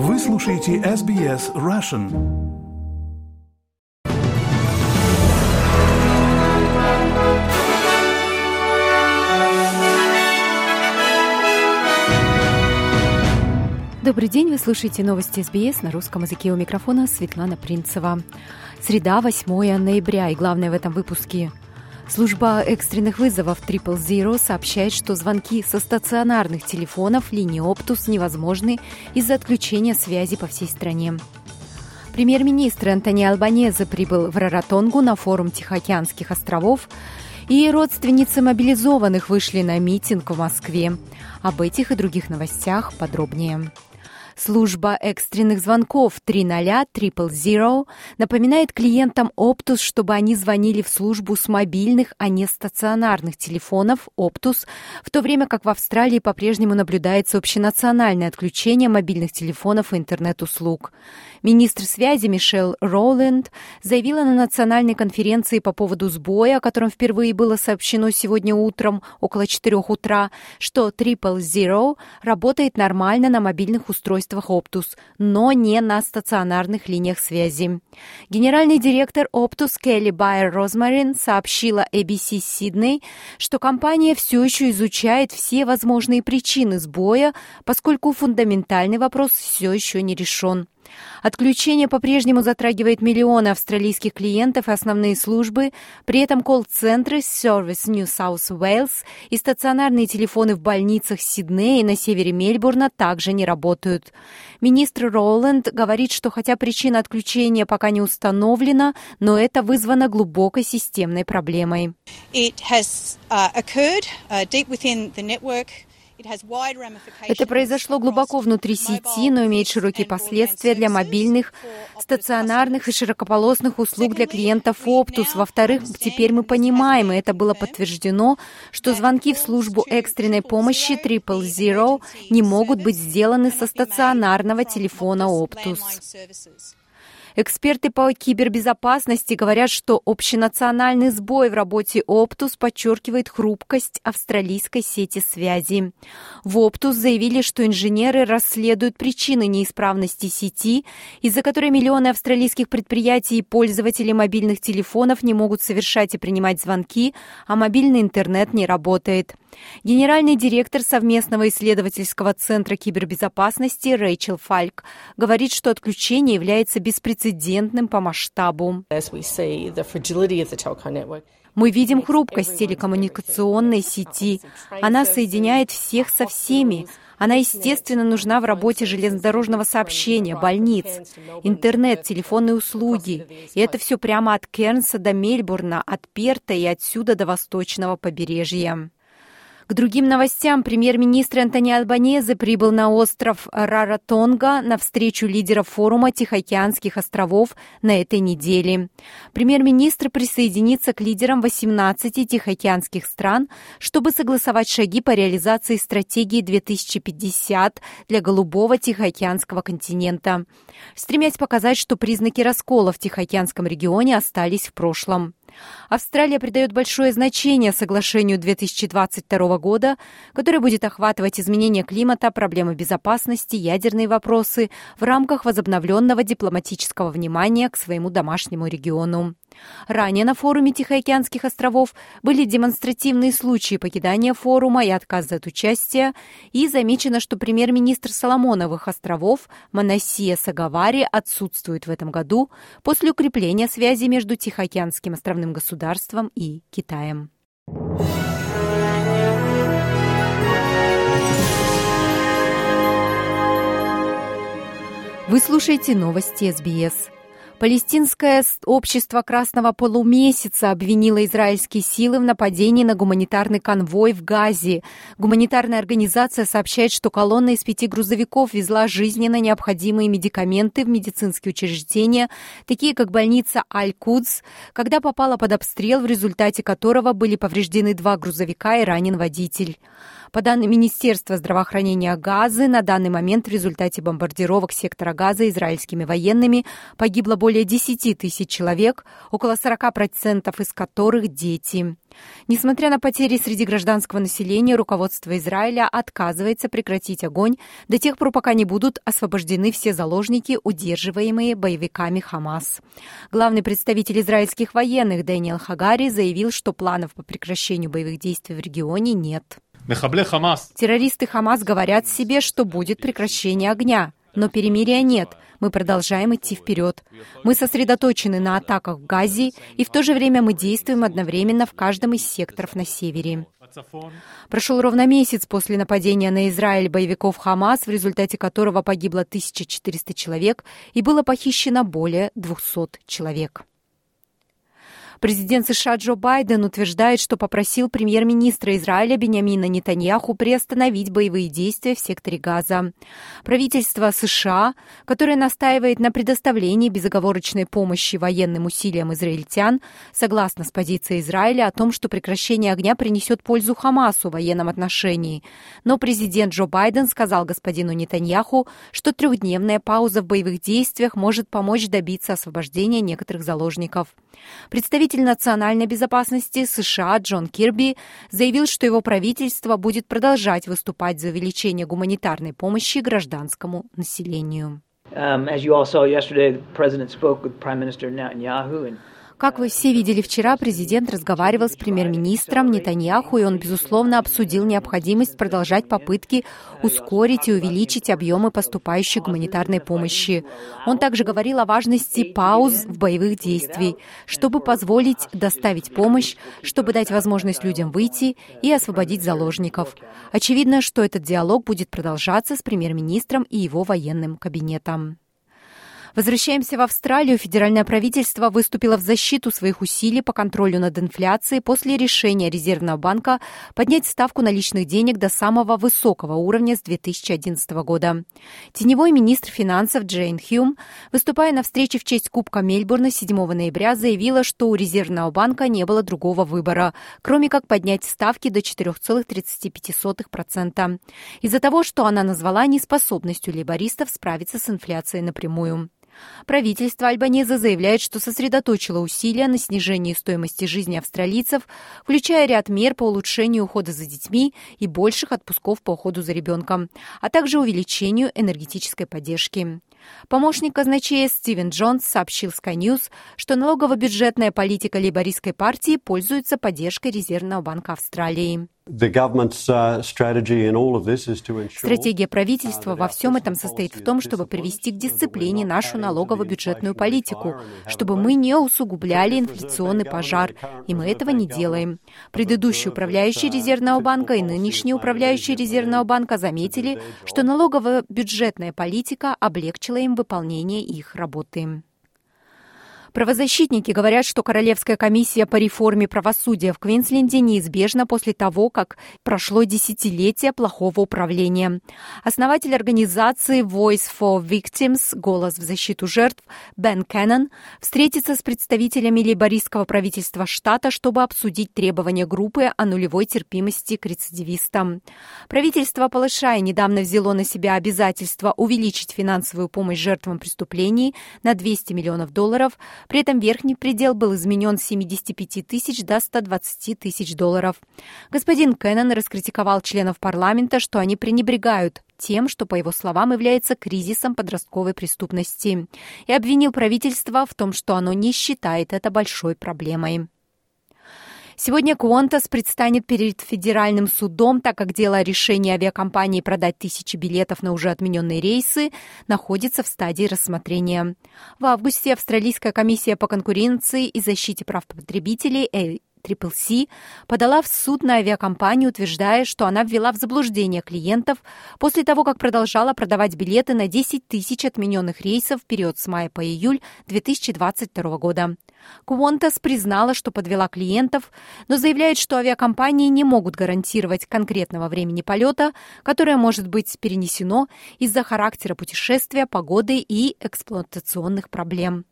Вы слушаете SBS Russian. Добрый день, вы слушаете новости СБС на русском языке у микрофона Светлана Принцева. Среда, 8 ноября, и главное в этом выпуске – Служба экстренных вызовов Triple Zero сообщает, что звонки со стационарных телефонов линии Оптус невозможны из-за отключения связи по всей стране. Премьер-министр Антони Албанезе прибыл в Раратонгу на форум Тихоокеанских островов, и родственницы мобилизованных вышли на митинг в Москве. Об этих и других новостях подробнее. Служба экстренных звонков 300 000 напоминает клиентам Optus, чтобы они звонили в службу с мобильных, а не стационарных телефонов Optus, в то время как в Австралии по-прежнему наблюдается общенациональное отключение мобильных телефонов и интернет-услуг. Министр связи Мишель Роланд заявила на национальной конференции по поводу сбоя, о котором впервые было сообщено сегодня утром около 4 утра, что Triple Zero работает нормально на мобильных устройствах Optus, но не на стационарных линиях связи. Генеральный директор Optus Келли Байер Розмарин сообщила ABC Сидней, что компания все еще изучает все возможные причины сбоя, поскольку фундаментальный вопрос все еще не решен. Отключение по-прежнему затрагивает миллионы австралийских клиентов и основные службы, при этом колл-центры Service New South Wales и стационарные телефоны в больницах Сиднея и на севере Мельбурна также не работают. Министр Роланд говорит, что хотя причина отключения пока не установлена, но это вызвано глубокой системной проблемой. It has, uh, occurred, uh, deep. Это произошло глубоко внутри сети, но имеет широкие последствия для мобильных, стационарных и широкополосных услуг для клиентов Optus. Во-вторых, теперь мы понимаем, и это было подтверждено, что звонки в службу экстренной помощи Triple Zero не могут быть сделаны со стационарного телефона Optus. Эксперты по кибербезопасности говорят, что общенациональный сбой в работе Оптус подчеркивает хрупкость австралийской сети связи. В Оптус заявили, что инженеры расследуют причины неисправности сети, из-за которой миллионы австралийских предприятий и пользователей мобильных телефонов не могут совершать и принимать звонки, а мобильный интернет не работает. Генеральный директор совместного исследовательского центра кибербезопасности Рэйчел Фальк говорит, что отключение является беспрецедентным по масштабу. Мы видим хрупкость телекоммуникационной сети. Она соединяет всех со всеми. Она, естественно, нужна в работе железнодорожного сообщения, больниц, интернет, телефонные услуги. И это все прямо от Кернса до Мельбурна, от Перта и отсюда до восточного побережья. К другим новостям премьер-министр Антони Альбанезе прибыл на остров Раратонга на встречу лидеров форума Тихоокеанских островов на этой неделе. Премьер-министр присоединится к лидерам 18 тихоокеанских стран, чтобы согласовать шаги по реализации стратегии 2050 для голубого Тихоокеанского континента, стремясь показать, что признаки раскола в Тихоокеанском регионе остались в прошлом. Австралия придает большое значение соглашению 2022 года, которое будет охватывать изменение климата, проблемы безопасности, ядерные вопросы в рамках возобновленного дипломатического внимания к своему домашнему региону. Ранее на форуме Тихоокеанских островов были демонстративные случаи покидания форума и отказа от участия, и замечено, что премьер-министр Соломоновых островов Монасия Сагавари отсутствует в этом году после укрепления связи между Тихоокеанским островным государством и Китаем. Вы слушаете новости СБС. Палестинское общество Красного Полумесяца обвинило израильские силы в нападении на гуманитарный конвой в Газе. Гуманитарная организация сообщает, что колонна из пяти грузовиков везла жизненно необходимые медикаменты в медицинские учреждения, такие как больница Аль-Кудс, когда попала под обстрел, в результате которого были повреждены два грузовика и ранен водитель. По данным Министерства здравоохранения Газы, на данный момент в результате бомбардировок сектора Газа израильскими военными погибло больше более 10 тысяч человек, около 40% из которых дети. Несмотря на потери среди гражданского населения, руководство Израиля отказывается прекратить огонь до тех пор, пока не будут освобождены все заложники, удерживаемые боевиками Хамас. Главный представитель израильских военных Дэниел Хагари заявил, что планов по прекращению боевых действий в регионе нет. Террористы Хамас говорят себе, что будет прекращение огня, но перемирия нет. Мы продолжаем идти вперед. Мы сосредоточены на атаках в Газе, и в то же время мы действуем одновременно в каждом из секторов на севере. Прошел ровно месяц после нападения на Израиль боевиков Хамас, в результате которого погибло 1400 человек и было похищено более 200 человек. Президент США Джо Байден утверждает, что попросил премьер-министра Израиля Бениамина Нетаньяху приостановить боевые действия в секторе Газа. Правительство США, которое настаивает на предоставлении безоговорочной помощи военным усилиям израильтян, согласно с позицией Израиля о том, что прекращение огня принесет пользу Хамасу в военном отношении. Но президент Джо Байден сказал господину Нетаньяху, что трехдневная пауза в боевых действиях может помочь добиться освобождения некоторых заложников. Представитель национальной безопасности США Джон Кирби заявил, что его правительство будет продолжать выступать за увеличение гуманитарной помощи гражданскому населению. Um, as you all saw yesterday, the president spoke with Prime Minister Netanyahu and как вы все видели вчера, президент разговаривал с премьер-министром Нетаньяху, и он, безусловно, обсудил необходимость продолжать попытки ускорить и увеличить объемы поступающей гуманитарной помощи. Он также говорил о важности пауз в боевых действиях, чтобы позволить доставить помощь, чтобы дать возможность людям выйти и освободить заложников. Очевидно, что этот диалог будет продолжаться с премьер-министром и его военным кабинетом. Возвращаемся в Австралию. Федеральное правительство выступило в защиту своих усилий по контролю над инфляцией после решения Резервного банка поднять ставку наличных денег до самого высокого уровня с 2011 года. Теневой министр финансов Джейн Хьюм, выступая на встрече в честь Кубка Мельбурна 7 ноября, заявила, что у Резервного банка не было другого выбора, кроме как поднять ставки до 4,35%, из-за того, что она назвала неспособностью лейбористов справиться с инфляцией напрямую. Правительство Альбанеза заявляет, что сосредоточило усилия на снижении стоимости жизни австралийцев, включая ряд мер по улучшению ухода за детьми и больших отпусков по уходу за ребенком, а также увеличению энергетической поддержки. Помощник казначея Стивен Джонс сообщил Sky News, что налогово-бюджетная политика лейбористской партии пользуется поддержкой Резервного банка Австралии. Стратегия правительства во всем этом состоит в том, чтобы привести к дисциплине нашу налогово-бюджетную политику, чтобы мы не усугубляли инфляционный пожар, и мы этого не делаем. Предыдущий управляющий Резервного банка и нынешний управляющий Резервного банка заметили, что налогово-бюджетная политика облегчила им выполнение их работы. Правозащитники говорят, что Королевская комиссия по реформе правосудия в Квинсленде неизбежна после того, как прошло десятилетие плохого управления. Основатель организации Voice for Victims «Голос в защиту жертв» Бен Кеннон встретится с представителями лейбористского правительства штата, чтобы обсудить требования группы о нулевой терпимости к рецидивистам. Правительство Палышая недавно взяло на себя обязательство увеличить финансовую помощь жертвам преступлений на 200 миллионов долларов – при этом верхний предел был изменен с 75 тысяч до 120 тысяч долларов. Господин Кеннон раскритиковал членов парламента, что они пренебрегают тем, что, по его словам, является кризисом подростковой преступности, и обвинил правительство в том, что оно не считает это большой проблемой. Сегодня Qantas предстанет перед федеральным судом, так как дело о решении авиакомпании продать тысячи билетов на уже отмененные рейсы находится в стадии рассмотрения. В августе Австралийская комиссия по конкуренции и защите прав потребителей Triple C подала в суд на авиакомпанию, утверждая, что она ввела в заблуждение клиентов после того, как продолжала продавать билеты на 10 тысяч отмененных рейсов в период с мая по июль 2022 года. Qantas признала, что подвела клиентов, но заявляет, что авиакомпании не могут гарантировать конкретного времени полета, которое может быть перенесено из-за характера путешествия, погоды и эксплуатационных проблем.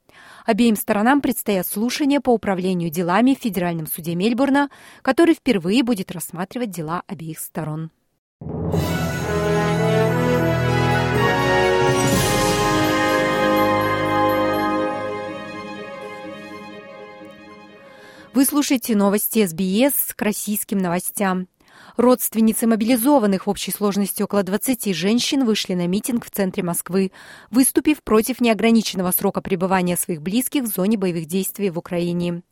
Обеим сторонам предстоят слушания по управлению делами в Федеральном суде Мельбурна, который впервые будет рассматривать дела обеих сторон. Вы слушаете новости СБС к российским новостям. Родственницы мобилизованных в общей сложности около 20 женщин вышли на митинг в центре Москвы, выступив против неограниченного срока пребывания своих близких в зоне боевых действий в Украине.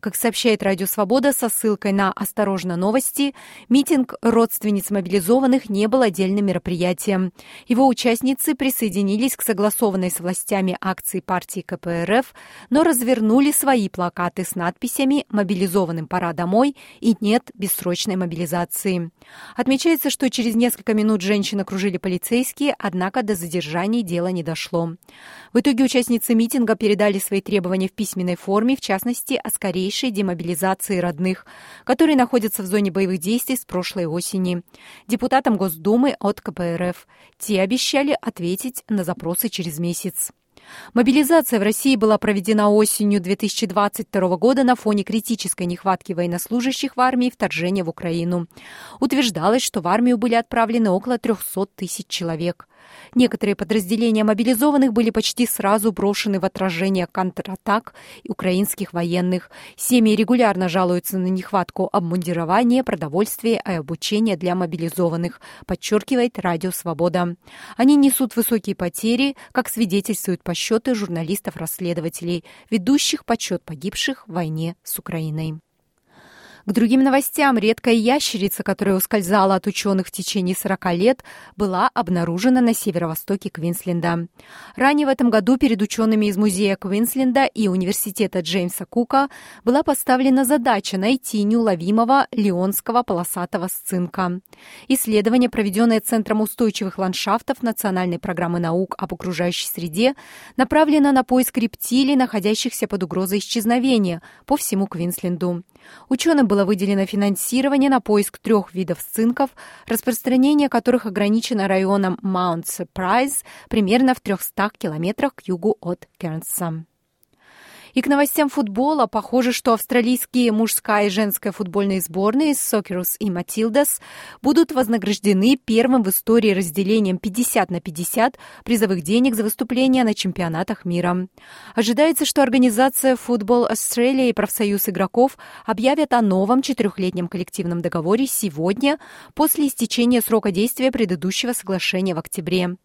Как сообщает Радио Свобода со ссылкой на «Осторожно, новости», митинг родственниц мобилизованных не был отдельным мероприятием. Его участницы присоединились к согласованной с властями акции партии КПРФ, но развернули свои плакаты с надписями «Мобилизованным пора домой» и «Нет бессрочной мобилизации». Отмечается, что через несколько минут женщин окружили полицейские, однако до задержаний дело не дошло. В итоге участницы митинга передали свои требования в письменной форме, в частности, о скорейшей демобилизации родных, которые находятся в зоне боевых действий с прошлой осени. Депутатам Госдумы от КПРФ. Те обещали ответить на запросы через месяц. Мобилизация в России была проведена осенью 2022 года на фоне критической нехватки военнослужащих в армии и вторжения в Украину. Утверждалось, что в армию были отправлены около 300 тысяч человек. Некоторые подразделения мобилизованных были почти сразу брошены в отражение контратак украинских военных. Семьи регулярно жалуются на нехватку обмундирования, продовольствия и обучения для мобилизованных, подчеркивает Радио Свобода. Они несут высокие потери, как свидетельствуют подсчеты журналистов-расследователей, ведущих подсчет погибших в войне с Украиной. К другим новостям редкая ящерица, которая ускользала от ученых в течение 40 лет, была обнаружена на северо-востоке Квинсленда. Ранее в этом году перед учеными из музея Квинсленда и университета Джеймса Кука была поставлена задача найти неуловимого леонского полосатого сцинка. Исследование, проведенное Центром устойчивых ландшафтов Национальной программы наук об окружающей среде, направлено на поиск рептилий, находящихся под угрозой исчезновения по всему Квинсленду. Ученым было выделено финансирование на поиск трех видов цинков, распространение которых ограничено районом Маунт Сюрпрайз примерно в 300 километрах к югу от Кернса. И к новостям футбола. Похоже, что австралийские мужская и женская футбольные сборные Сокерус и Матилдас будут вознаграждены первым в истории разделением 50 на 50 призовых денег за выступления на чемпионатах мира. Ожидается, что организация Футбол Австралия и профсоюз игроков объявят о новом четырехлетнем коллективном договоре сегодня после истечения срока действия предыдущего соглашения в октябре.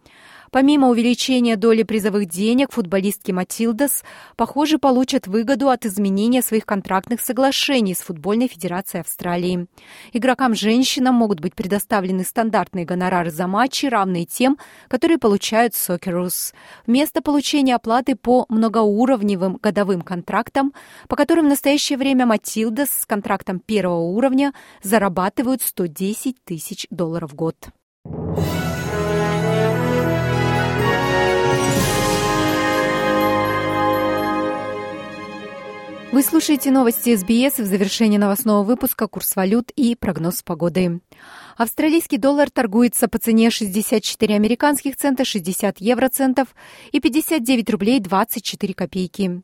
Помимо увеличения доли призовых денег, футболистки Матилдас, похоже, получат выгоду от изменения своих контрактных соглашений с Футбольной Федерацией Австралии. Игрокам-женщинам могут быть предоставлены стандартные гонорары за матчи, равные тем, которые получают Сокерус. Вместо получения оплаты по многоуровневым годовым контрактам, по которым в настоящее время Матилдас с контрактом первого уровня зарабатывают 110 тысяч долларов в год. Вы слушаете новости СБС в завершении новостного выпуска «Курс валют» и прогноз погоды. Австралийский доллар торгуется по цене 64 американских цента, 60 евроцентов и 59 рублей 24 копейки.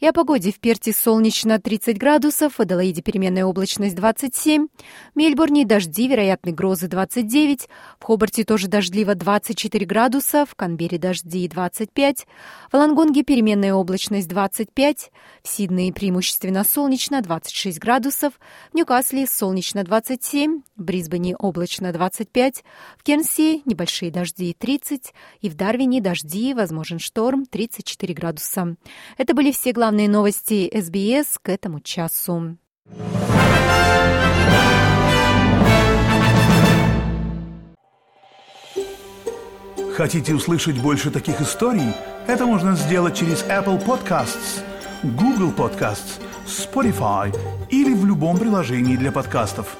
И о погоде в Перте солнечно 30 градусов, в Аделаиде переменная облачность 27, в Мельбурне дожди, вероятны грозы 29, в Хобарте тоже дождливо 24 градуса, в Канбере дожди 25, в Лангонге переменная облачность 25, в Сиднее преимущественно солнечно 26 градусов, в Ньюкасле солнечно 27, в Брисбене облачно 25, в Кернси небольшие дожди 30 и в Дарвине дожди, возможен шторм 34 градуса. Это были все главные главные новости СБС к этому часу. Хотите услышать больше таких историй? Это можно сделать через Apple Podcasts, Google Podcasts, Spotify или в любом приложении для подкастов.